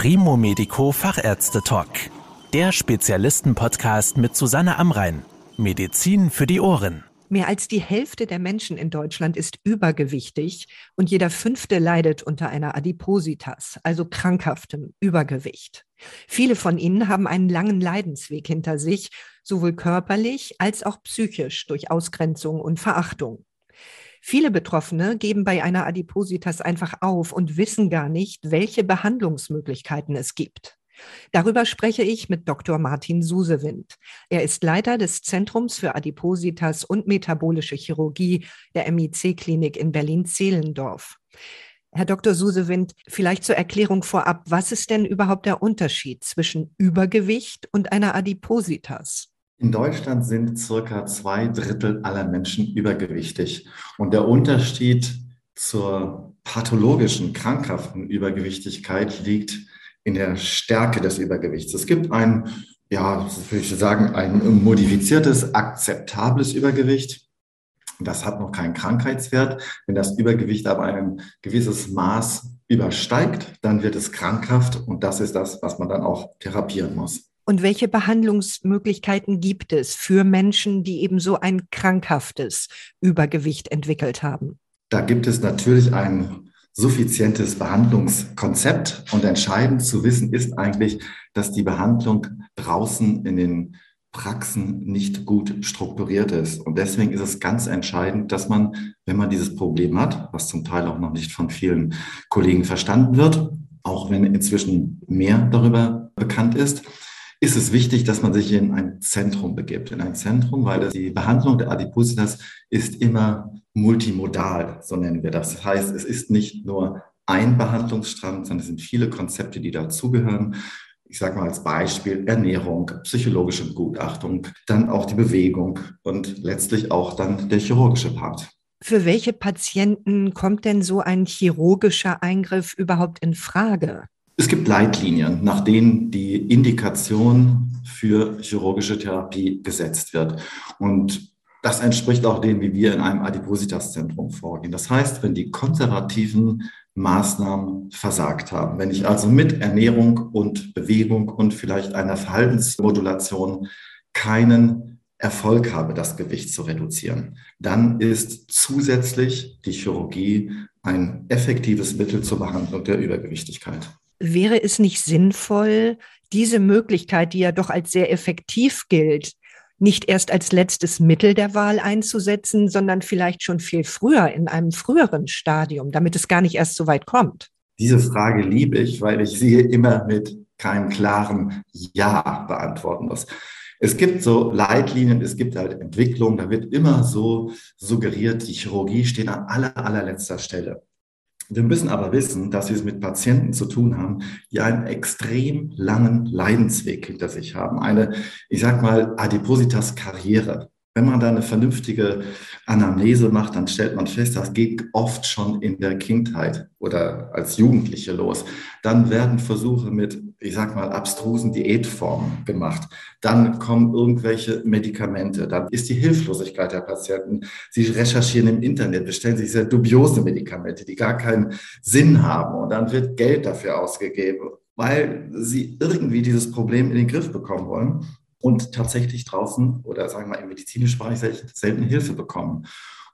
Primo Medico Fachärzte Talk. Der Spezialisten-Podcast mit Susanne Amrein. Medizin für die Ohren. Mehr als die Hälfte der Menschen in Deutschland ist übergewichtig und jeder fünfte leidet unter einer Adipositas, also krankhaftem Übergewicht. Viele von ihnen haben einen langen Leidensweg hinter sich, sowohl körperlich als auch psychisch durch Ausgrenzung und Verachtung. Viele Betroffene geben bei einer Adipositas einfach auf und wissen gar nicht, welche Behandlungsmöglichkeiten es gibt. Darüber spreche ich mit Dr. Martin Susewind. Er ist Leiter des Zentrums für Adipositas und metabolische Chirurgie der MIC-Klinik in Berlin-Zehlendorf. Herr Dr. Susewind, vielleicht zur Erklärung vorab, was ist denn überhaupt der Unterschied zwischen Übergewicht und einer Adipositas? In Deutschland sind circa zwei Drittel aller Menschen übergewichtig. Und der Unterschied zur pathologischen, krankhaften Übergewichtigkeit liegt in der Stärke des Übergewichts. Es gibt ein, ja, würde ich sagen, ein modifiziertes, akzeptables Übergewicht. Das hat noch keinen Krankheitswert. Wenn das Übergewicht aber ein gewisses Maß übersteigt, dann wird es krankhaft und das ist das, was man dann auch therapieren muss. Und welche Behandlungsmöglichkeiten gibt es für Menschen, die eben so ein krankhaftes Übergewicht entwickelt haben? Da gibt es natürlich ein suffizientes Behandlungskonzept und entscheidend zu wissen ist eigentlich, dass die Behandlung draußen in den Praxen nicht gut strukturiert ist. Und deswegen ist es ganz entscheidend, dass man, wenn man dieses Problem hat, was zum Teil auch noch nicht von vielen Kollegen verstanden wird, auch wenn inzwischen mehr darüber bekannt ist, ist es wichtig, dass man sich in ein Zentrum begibt. In ein Zentrum, weil die Behandlung der Adipositas ist immer multimodal, so nennen wir das. Das heißt, es ist nicht nur ein Behandlungsstrang, sondern es sind viele Konzepte, die dazugehören. Ich sage mal als Beispiel Ernährung, psychologische Begutachtung, dann auch die Bewegung und letztlich auch dann der chirurgische Part. Für welche Patienten kommt denn so ein chirurgischer Eingriff überhaupt in Frage? Es gibt Leitlinien, nach denen die Indikation für chirurgische Therapie gesetzt wird. Und das entspricht auch dem, wie wir in einem Adipositas-Zentrum vorgehen. Das heißt, wenn die konservativen Maßnahmen versagt haben, wenn ich also mit Ernährung und Bewegung und vielleicht einer Verhaltensmodulation keinen Erfolg habe, das Gewicht zu reduzieren, dann ist zusätzlich die Chirurgie ein effektives Mittel zur Behandlung der Übergewichtigkeit wäre es nicht sinnvoll, diese Möglichkeit, die ja doch als sehr effektiv gilt, nicht erst als letztes Mittel der Wahl einzusetzen, sondern vielleicht schon viel früher, in einem früheren Stadium, damit es gar nicht erst so weit kommt? Diese Frage liebe ich, weil ich sie immer mit keinem klaren Ja beantworten muss. Es gibt so Leitlinien, es gibt halt Entwicklung, da wird immer so suggeriert, die Chirurgie steht an aller, allerletzter Stelle. Wir müssen aber wissen, dass wir es mit Patienten zu tun haben, die einen extrem langen Leidensweg hinter sich haben. Eine, ich sag mal, Adipositas-Karriere. Wenn man da eine vernünftige Anamnese macht, dann stellt man fest, das geht oft schon in der Kindheit oder als Jugendliche los. Dann werden Versuche mit, ich sag mal, abstrusen Diätformen gemacht. Dann kommen irgendwelche Medikamente. Dann ist die Hilflosigkeit der Patienten. Sie recherchieren im Internet, bestellen sich sehr dubiose Medikamente, die gar keinen Sinn haben. Und dann wird Geld dafür ausgegeben, weil sie irgendwie dieses Problem in den Griff bekommen wollen und tatsächlich draußen oder sagen wir mal im medizinischen Bereich selten Hilfe bekommen.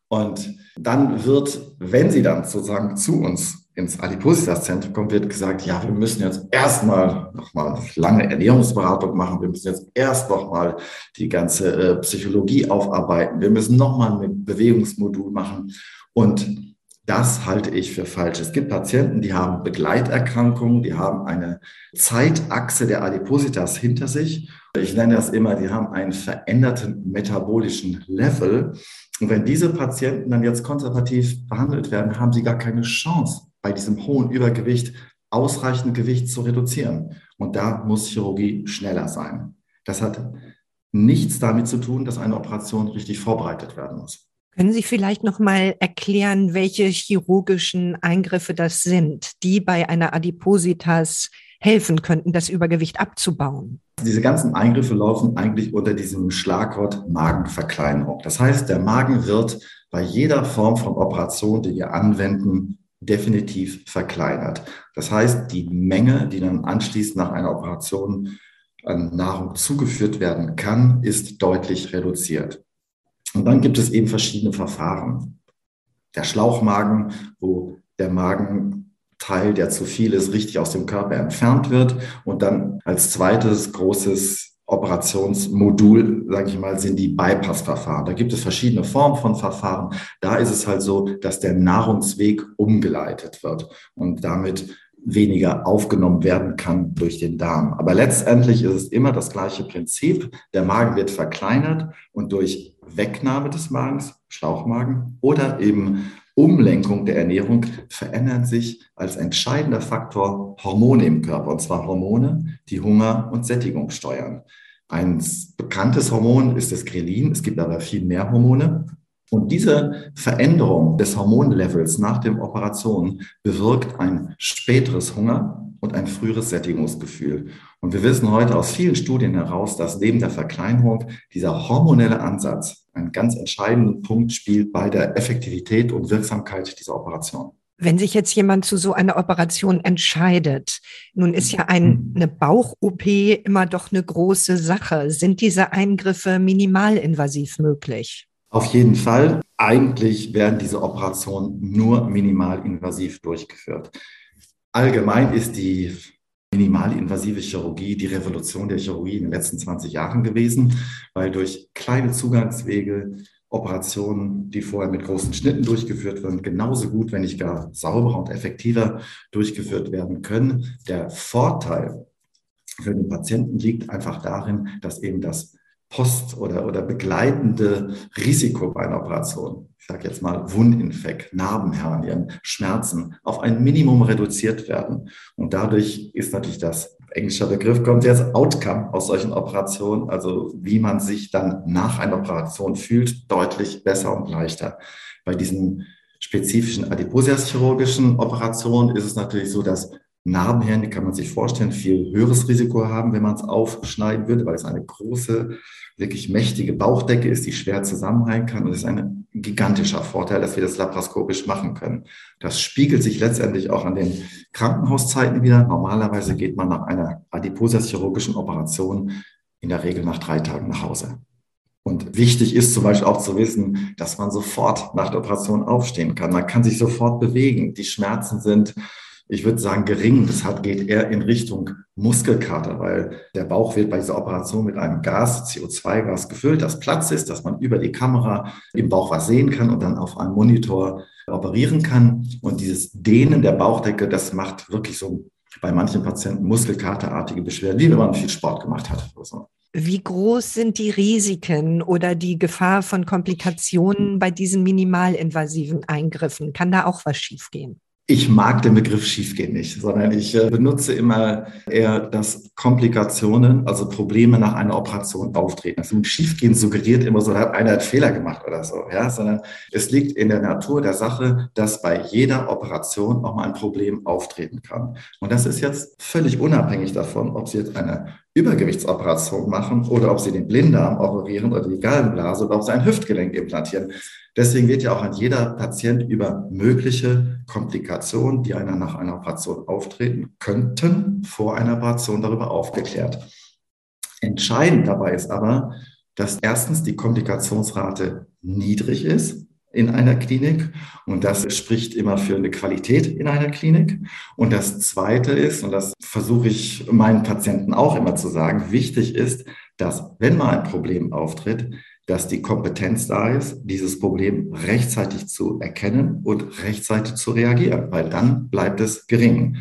Und dann wird, wenn sie dann sozusagen zu uns ins Adipositas-Zentrum kommen, wird gesagt, ja, wir müssen jetzt erstmal nochmal lange Ernährungsberatung machen, wir müssen jetzt erst nochmal die ganze äh, Psychologie aufarbeiten, wir müssen nochmal ein Bewegungsmodul machen. Und das halte ich für falsch. Es gibt Patienten, die haben Begleiterkrankungen, die haben eine Zeitachse der Adipositas hinter sich. Ich nenne das immer, die haben einen veränderten metabolischen Level. Und wenn diese Patienten dann jetzt konservativ behandelt werden, haben sie gar keine Chance, bei diesem hohen Übergewicht ausreichend Gewicht zu reduzieren. Und da muss Chirurgie schneller sein. Das hat nichts damit zu tun, dass eine Operation richtig vorbereitet werden muss. Können Sie vielleicht noch mal erklären, welche chirurgischen Eingriffe das sind, die bei einer Adipositas helfen könnten, das Übergewicht abzubauen? Diese ganzen Eingriffe laufen eigentlich unter diesem Schlagwort Magenverkleinerung. Das heißt, der Magen wird bei jeder Form von Operation, die wir anwenden, definitiv verkleinert. Das heißt, die Menge, die dann anschließend nach einer Operation an Nahrung zugeführt werden kann, ist deutlich reduziert. Und dann gibt es eben verschiedene Verfahren. Der Schlauchmagen, wo der Magenteil, der zu viel ist, richtig aus dem Körper entfernt wird. Und dann als zweites großes Operationsmodul, sage ich mal, sind die Bypass-Verfahren. Da gibt es verschiedene Formen von Verfahren. Da ist es halt so, dass der Nahrungsweg umgeleitet wird und damit weniger aufgenommen werden kann durch den Darm. Aber letztendlich ist es immer das gleiche Prinzip. Der Magen wird verkleinert und durch Wegnahme des Magens, Schlauchmagen oder eben Umlenkung der Ernährung verändern sich als entscheidender Faktor Hormone im Körper, und zwar Hormone, die Hunger und Sättigung steuern. Ein bekanntes Hormon ist das Grelin, es gibt aber viel mehr Hormone. Und diese Veränderung des Hormonlevels nach dem Operation bewirkt ein späteres Hunger und ein früheres Sättigungsgefühl. Und wir wissen heute aus vielen Studien heraus, dass neben der Verkleinerung dieser hormonelle Ansatz einen ganz entscheidenden Punkt spielt bei der Effektivität und Wirksamkeit dieser Operation. Wenn sich jetzt jemand zu so einer Operation entscheidet, nun ist ja ein, eine Bauch-OP immer doch eine große Sache. Sind diese Eingriffe minimalinvasiv möglich? Auf jeden Fall. Eigentlich werden diese Operationen nur minimalinvasiv durchgeführt. Allgemein ist die minimalinvasive Chirurgie die Revolution der Chirurgie in den letzten 20 Jahren gewesen, weil durch kleine Zugangswege Operationen, die vorher mit großen Schnitten durchgeführt werden, genauso gut, wenn nicht gar sauberer und effektiver durchgeführt werden können. Der Vorteil für den Patienten liegt einfach darin, dass eben das post- oder, oder begleitende Risiko bei einer Operation, ich sage jetzt mal Wundinfekt, Narbenhernien, Schmerzen, auf ein Minimum reduziert werden. Und dadurch ist natürlich das englischer Begriff kommt jetzt Outcome aus solchen Operationen, also wie man sich dann nach einer Operation fühlt, deutlich besser und leichter. Bei diesen spezifischen Adipositas-chirurgischen Operationen ist es natürlich so, dass Narbenhände kann man sich vorstellen, viel höheres Risiko haben, wenn man es aufschneiden würde, weil es eine große, wirklich mächtige Bauchdecke ist, die schwer zusammenhalten kann. Und es ist ein gigantischer Vorteil, dass wir das laparoskopisch machen können. Das spiegelt sich letztendlich auch an den Krankenhauszeiten wieder. Normalerweise geht man nach einer Adipositas-chirurgischen Operation in der Regel nach drei Tagen nach Hause. Und wichtig ist zum Beispiel auch zu wissen, dass man sofort nach der Operation aufstehen kann. Man kann sich sofort bewegen. Die Schmerzen sind ich würde sagen, gering. Das hat, geht eher in Richtung Muskelkater, weil der Bauch wird bei dieser Operation mit einem Gas, CO2-Gas gefüllt, das Platz ist, dass man über die Kamera im Bauch was sehen kann und dann auf einem Monitor operieren kann. Und dieses Dehnen der Bauchdecke, das macht wirklich so bei manchen Patienten muskelkaterartige Beschwerden, wie wenn man viel Sport gemacht hat. So. Wie groß sind die Risiken oder die Gefahr von Komplikationen bei diesen minimalinvasiven Eingriffen? Kann da auch was schiefgehen? Ich mag den Begriff schiefgehen nicht, sondern ich äh, benutze immer eher, dass Komplikationen, also Probleme nach einer Operation auftreten. Also Schiefgehen suggeriert immer so, hat einer einen Fehler gemacht oder so, ja, sondern es liegt in der Natur der Sache, dass bei jeder Operation auch mal ein Problem auftreten kann. Und das ist jetzt völlig unabhängig davon, ob Sie jetzt eine Übergewichtsoperation machen oder ob Sie den Blinddarm operieren oder die Gallenblase oder ob Sie ein Hüftgelenk implantieren. Deswegen wird ja auch an jeder Patient über mögliche Komplikationen, die einer nach einer Operation auftreten könnten, vor einer Operation darüber aufgeklärt. Entscheidend dabei ist aber, dass erstens die Komplikationsrate niedrig ist in einer Klinik und das spricht immer für eine Qualität in einer Klinik. Und das Zweite ist, und das versuche ich meinen Patienten auch immer zu sagen, wichtig ist, dass wenn mal ein Problem auftritt, dass die Kompetenz da ist, dieses Problem rechtzeitig zu erkennen und rechtzeitig zu reagieren, weil dann bleibt es gering.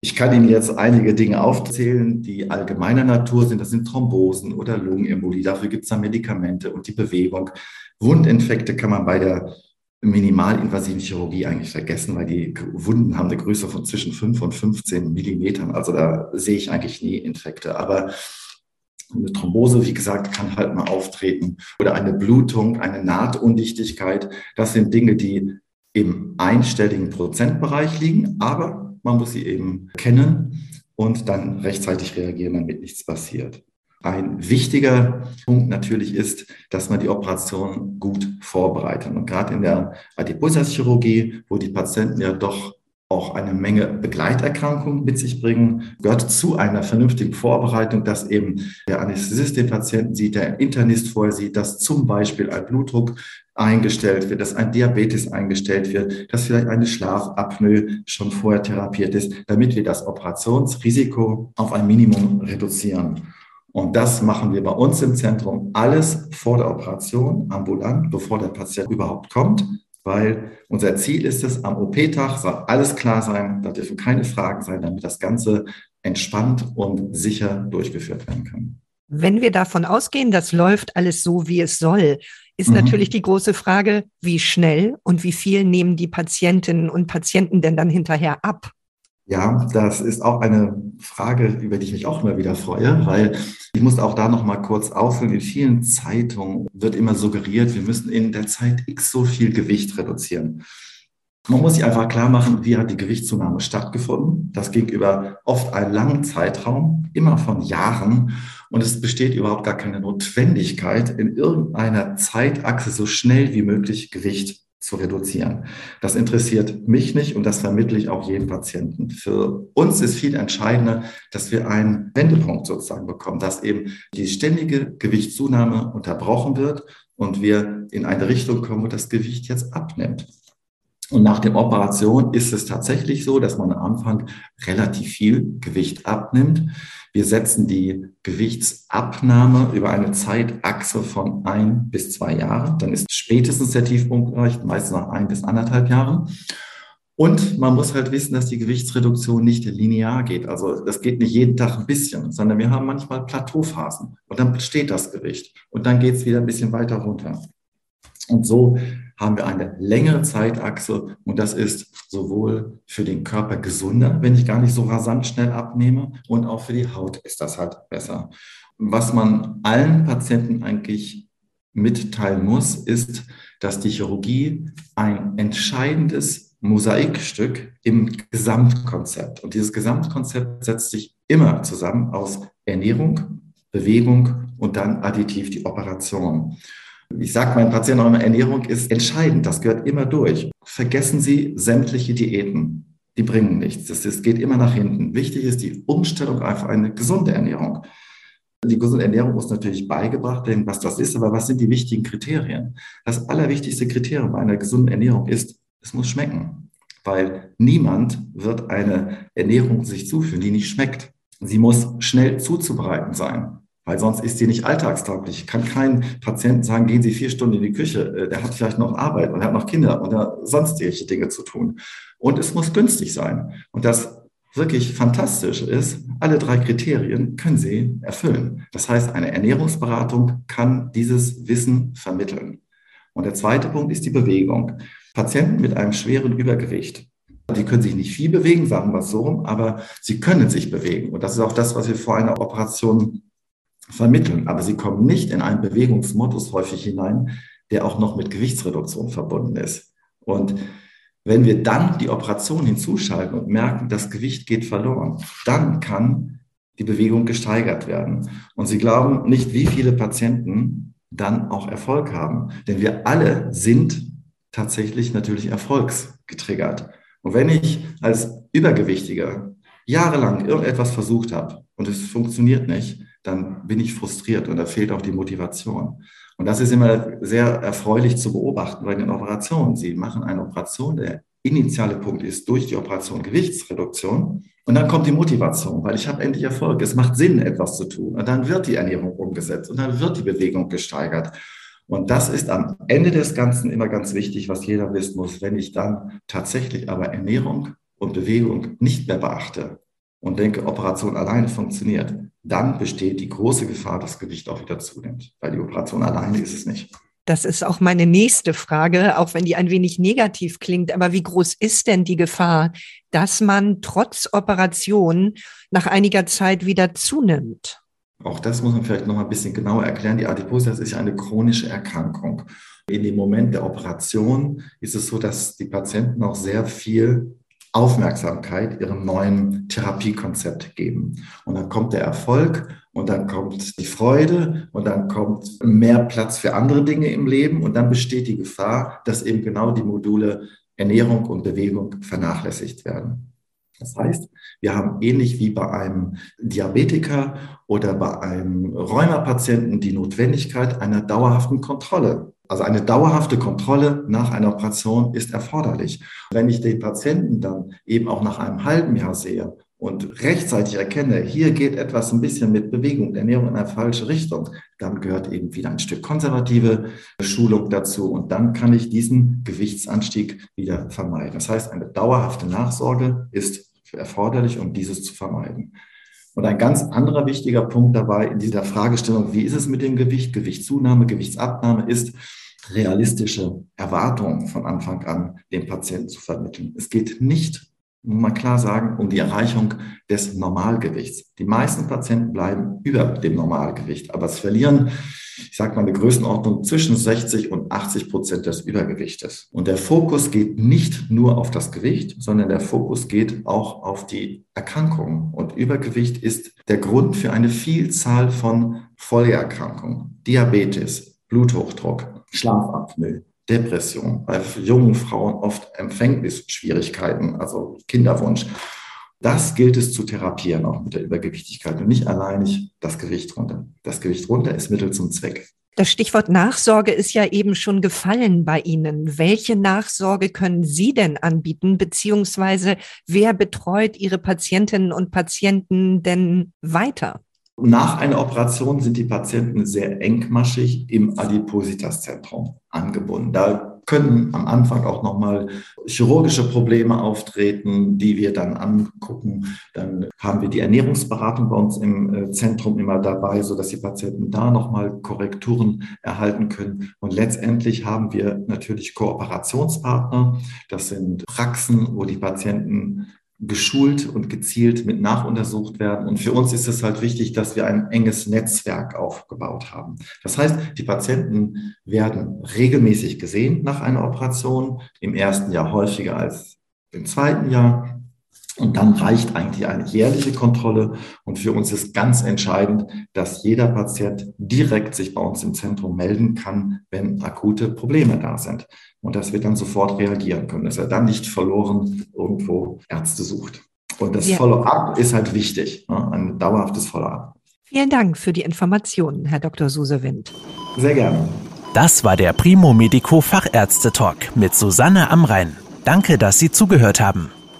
Ich kann Ihnen jetzt einige Dinge aufzählen, die allgemeiner Natur sind. Das sind Thrombosen oder Lungenembolie. Dafür gibt es dann Medikamente und die Bewegung. Wundinfekte kann man bei der minimalinvasiven Chirurgie eigentlich vergessen, weil die Wunden haben eine Größe von zwischen 5 und 15 Millimetern. Also da sehe ich eigentlich nie Infekte. Aber eine Thrombose, wie gesagt, kann halt mal auftreten oder eine Blutung, eine Nahtundichtigkeit. Das sind Dinge, die im einstelligen Prozentbereich liegen, aber man muss sie eben kennen und dann rechtzeitig reagieren, damit nichts passiert. ein wichtiger Punkt natürlich ist, dass man die Operation gut vorbereitet. Und gerade in der Adipositas-Chirurgie, wo die Patienten ja doch auch eine Menge Begleiterkrankungen mit sich bringen, gehört zu einer vernünftigen Vorbereitung, dass eben der Anästhesist den Patienten sieht, der Internist vorher sieht, dass zum Beispiel ein Blutdruck eingestellt wird, dass ein Diabetes eingestellt wird, dass vielleicht eine Schlafapnoe schon vorher therapiert ist, damit wir das Operationsrisiko auf ein Minimum reduzieren. Und das machen wir bei uns im Zentrum alles vor der Operation, ambulant, bevor der Patient überhaupt kommt weil unser Ziel ist es, am OP-Tag soll alles klar sein, da dürfen keine Fragen sein, damit das Ganze entspannt und sicher durchgeführt werden kann. Wenn wir davon ausgehen, das läuft alles so, wie es soll, ist mhm. natürlich die große Frage, wie schnell und wie viel nehmen die Patientinnen und Patienten denn dann hinterher ab? Ja, das ist auch eine Frage, über die ich mich auch immer wieder freue, weil ich muss auch da noch mal kurz ausholen. In vielen Zeitungen wird immer suggeriert, wir müssen in der Zeit X so viel Gewicht reduzieren. Man muss sich einfach klar machen, wie hat die Gewichtszunahme stattgefunden. Das ging über oft einen langen Zeitraum, immer von Jahren. Und es besteht überhaupt gar keine Notwendigkeit, in irgendeiner Zeitachse so schnell wie möglich Gewicht zu reduzieren. Das interessiert mich nicht und das vermittle ich auch jedem Patienten. Für uns ist viel entscheidender, dass wir einen Wendepunkt sozusagen bekommen, dass eben die ständige Gewichtszunahme unterbrochen wird und wir in eine Richtung kommen, wo das Gewicht jetzt abnimmt. Und nach der Operation ist es tatsächlich so, dass man am Anfang relativ viel Gewicht abnimmt. Wir setzen die Gewichtsabnahme über eine Zeitachse von ein bis zwei Jahren. Dann ist spätestens der Tiefpunkt erreicht, meist nach ein bis anderthalb Jahren. Und man muss halt wissen, dass die Gewichtsreduktion nicht linear geht. Also das geht nicht jeden Tag ein bisschen, sondern wir haben manchmal Plateauphasen und dann steht das Gewicht und dann geht es wieder ein bisschen weiter runter. Und so haben wir eine längere Zeitachse und das ist sowohl für den Körper gesunder, wenn ich gar nicht so rasant schnell abnehme und auch für die Haut ist das halt besser. Was man allen Patienten eigentlich mitteilen muss, ist, dass die Chirurgie ein entscheidendes Mosaikstück im Gesamtkonzept. Und dieses Gesamtkonzept setzt sich immer zusammen aus Ernährung, Bewegung und dann additiv die Operation. Ich sage meinen Patienten auch immer, Ernährung ist entscheidend, das gehört immer durch. Vergessen Sie sämtliche Diäten, die bringen nichts. Das, das geht immer nach hinten. Wichtig ist die Umstellung auf eine gesunde Ernährung. Die gesunde Ernährung muss natürlich beigebracht werden, was das ist, aber was sind die wichtigen Kriterien? Das allerwichtigste Kriterium einer gesunden Ernährung ist, es muss schmecken, weil niemand wird eine Ernährung sich zuführen, die nicht schmeckt. Sie muss schnell zuzubereiten sein weil sonst ist sie nicht alltagstauglich. Ich kann kein Patienten sagen, gehen Sie vier Stunden in die Küche. Äh, der hat vielleicht noch Arbeit und hat noch Kinder und sonstige Dinge zu tun. Und es muss günstig sein. Und das wirklich fantastisch ist, alle drei Kriterien können Sie erfüllen. Das heißt, eine Ernährungsberatung kann dieses Wissen vermitteln. Und der zweite Punkt ist die Bewegung. Patienten mit einem schweren Übergewicht, die können sich nicht viel bewegen, sagen wir es so, aber sie können sich bewegen. Und das ist auch das, was wir vor einer Operation vermitteln. Aber sie kommen nicht in einen Bewegungsmodus häufig hinein, der auch noch mit Gewichtsreduktion verbunden ist. Und wenn wir dann die Operation hinzuschalten und merken, das Gewicht geht verloren, dann kann die Bewegung gesteigert werden. Und Sie glauben nicht, wie viele Patienten dann auch Erfolg haben. Denn wir alle sind tatsächlich natürlich erfolgsgetriggert. Und wenn ich als Übergewichtiger jahrelang irgendetwas versucht habe und es funktioniert nicht, dann bin ich frustriert und da fehlt auch die Motivation. Und das ist immer sehr erfreulich zu beobachten bei den Operationen. Sie machen eine Operation, der initiale Punkt ist durch die Operation Gewichtsreduktion. Und dann kommt die Motivation, weil ich habe endlich Erfolg. Es macht Sinn, etwas zu tun. Und dann wird die Ernährung umgesetzt und dann wird die Bewegung gesteigert. Und das ist am Ende des Ganzen immer ganz wichtig, was jeder wissen muss. Wenn ich dann tatsächlich aber Ernährung und Bewegung nicht mehr beachte und denke, Operation alleine funktioniert, dann besteht die große Gefahr, dass Gewicht auch wieder zunimmt, weil die Operation alleine ist es nicht. Das ist auch meine nächste Frage, auch wenn die ein wenig negativ klingt. Aber wie groß ist denn die Gefahr, dass man trotz Operation nach einiger Zeit wieder zunimmt? Auch das muss man vielleicht noch mal ein bisschen genauer erklären. Die Adipositas ist ja eine chronische Erkrankung. In dem Moment der Operation ist es so, dass die Patienten auch sehr viel Aufmerksamkeit ihrem neuen Therapiekonzept geben. Und dann kommt der Erfolg und dann kommt die Freude und dann kommt mehr Platz für andere Dinge im Leben und dann besteht die Gefahr, dass eben genau die Module Ernährung und Bewegung vernachlässigt werden. Das heißt, wir haben ähnlich wie bei einem Diabetiker oder bei einem Rheumapatienten die Notwendigkeit einer dauerhaften Kontrolle. Also eine dauerhafte Kontrolle nach einer Operation ist erforderlich. Wenn ich den Patienten dann eben auch nach einem halben Jahr sehe und rechtzeitig erkenne, hier geht etwas ein bisschen mit Bewegung, Ernährung in eine falsche Richtung, dann gehört eben wieder ein Stück konservative Schulung dazu und dann kann ich diesen Gewichtsanstieg wieder vermeiden. Das heißt, eine dauerhafte Nachsorge ist erforderlich, um dieses zu vermeiden. Und ein ganz anderer wichtiger Punkt dabei in dieser Fragestellung, wie ist es mit dem Gewicht, Gewichtszunahme, Gewichtsabnahme, ist realistische Erwartungen von Anfang an dem Patienten zu vermitteln. Es geht nicht muss man klar sagen, um die Erreichung des Normalgewichts. Die meisten Patienten bleiben über dem Normalgewicht, aber es verlieren, ich sage mal, eine Größenordnung zwischen 60 und 80 Prozent des Übergewichtes. Und der Fokus geht nicht nur auf das Gewicht, sondern der Fokus geht auch auf die Erkrankungen. Und Übergewicht ist der Grund für eine Vielzahl von Folgeerkrankungen. Diabetes, Bluthochdruck, Schlafapnoe, Depression, bei jungen Frauen oft Empfängnisschwierigkeiten, also Kinderwunsch. Das gilt es zu therapieren, auch mit der Übergewichtigkeit und nicht alleinig das Gewicht runter. Das Gewicht runter ist Mittel zum Zweck. Das Stichwort Nachsorge ist ja eben schon gefallen bei Ihnen. Welche Nachsorge können Sie denn anbieten, beziehungsweise wer betreut Ihre Patientinnen und Patienten denn weiter? Nach einer Operation sind die Patienten sehr engmaschig im Adipositas-Zentrum angebunden. Da können am Anfang auch nochmal chirurgische Probleme auftreten, die wir dann angucken. Dann haben wir die Ernährungsberatung bei uns im äh, Zentrum immer dabei, sodass die Patienten da nochmal Korrekturen erhalten können. Und letztendlich haben wir natürlich Kooperationspartner. Das sind Praxen, wo die Patienten geschult und gezielt mit nachuntersucht werden. Und für uns ist es halt wichtig, dass wir ein enges Netzwerk aufgebaut haben. Das heißt, die Patienten werden regelmäßig gesehen nach einer Operation, im ersten Jahr häufiger als im zweiten Jahr. Und dann reicht eigentlich eine jährliche Kontrolle. Und für uns ist ganz entscheidend, dass jeder Patient direkt sich bei uns im Zentrum melden kann, wenn akute Probleme da sind. Und dass wir dann sofort reagieren können, dass er dann nicht verloren irgendwo Ärzte sucht. Und das ja. Follow-up ist halt wichtig, ne? ein dauerhaftes Follow-up. Vielen Dank für die Informationen, Herr Dr. Susewind. Sehr gerne. Das war der Primo Medico Fachärzte Talk mit Susanne Amrein. Danke, dass Sie zugehört haben.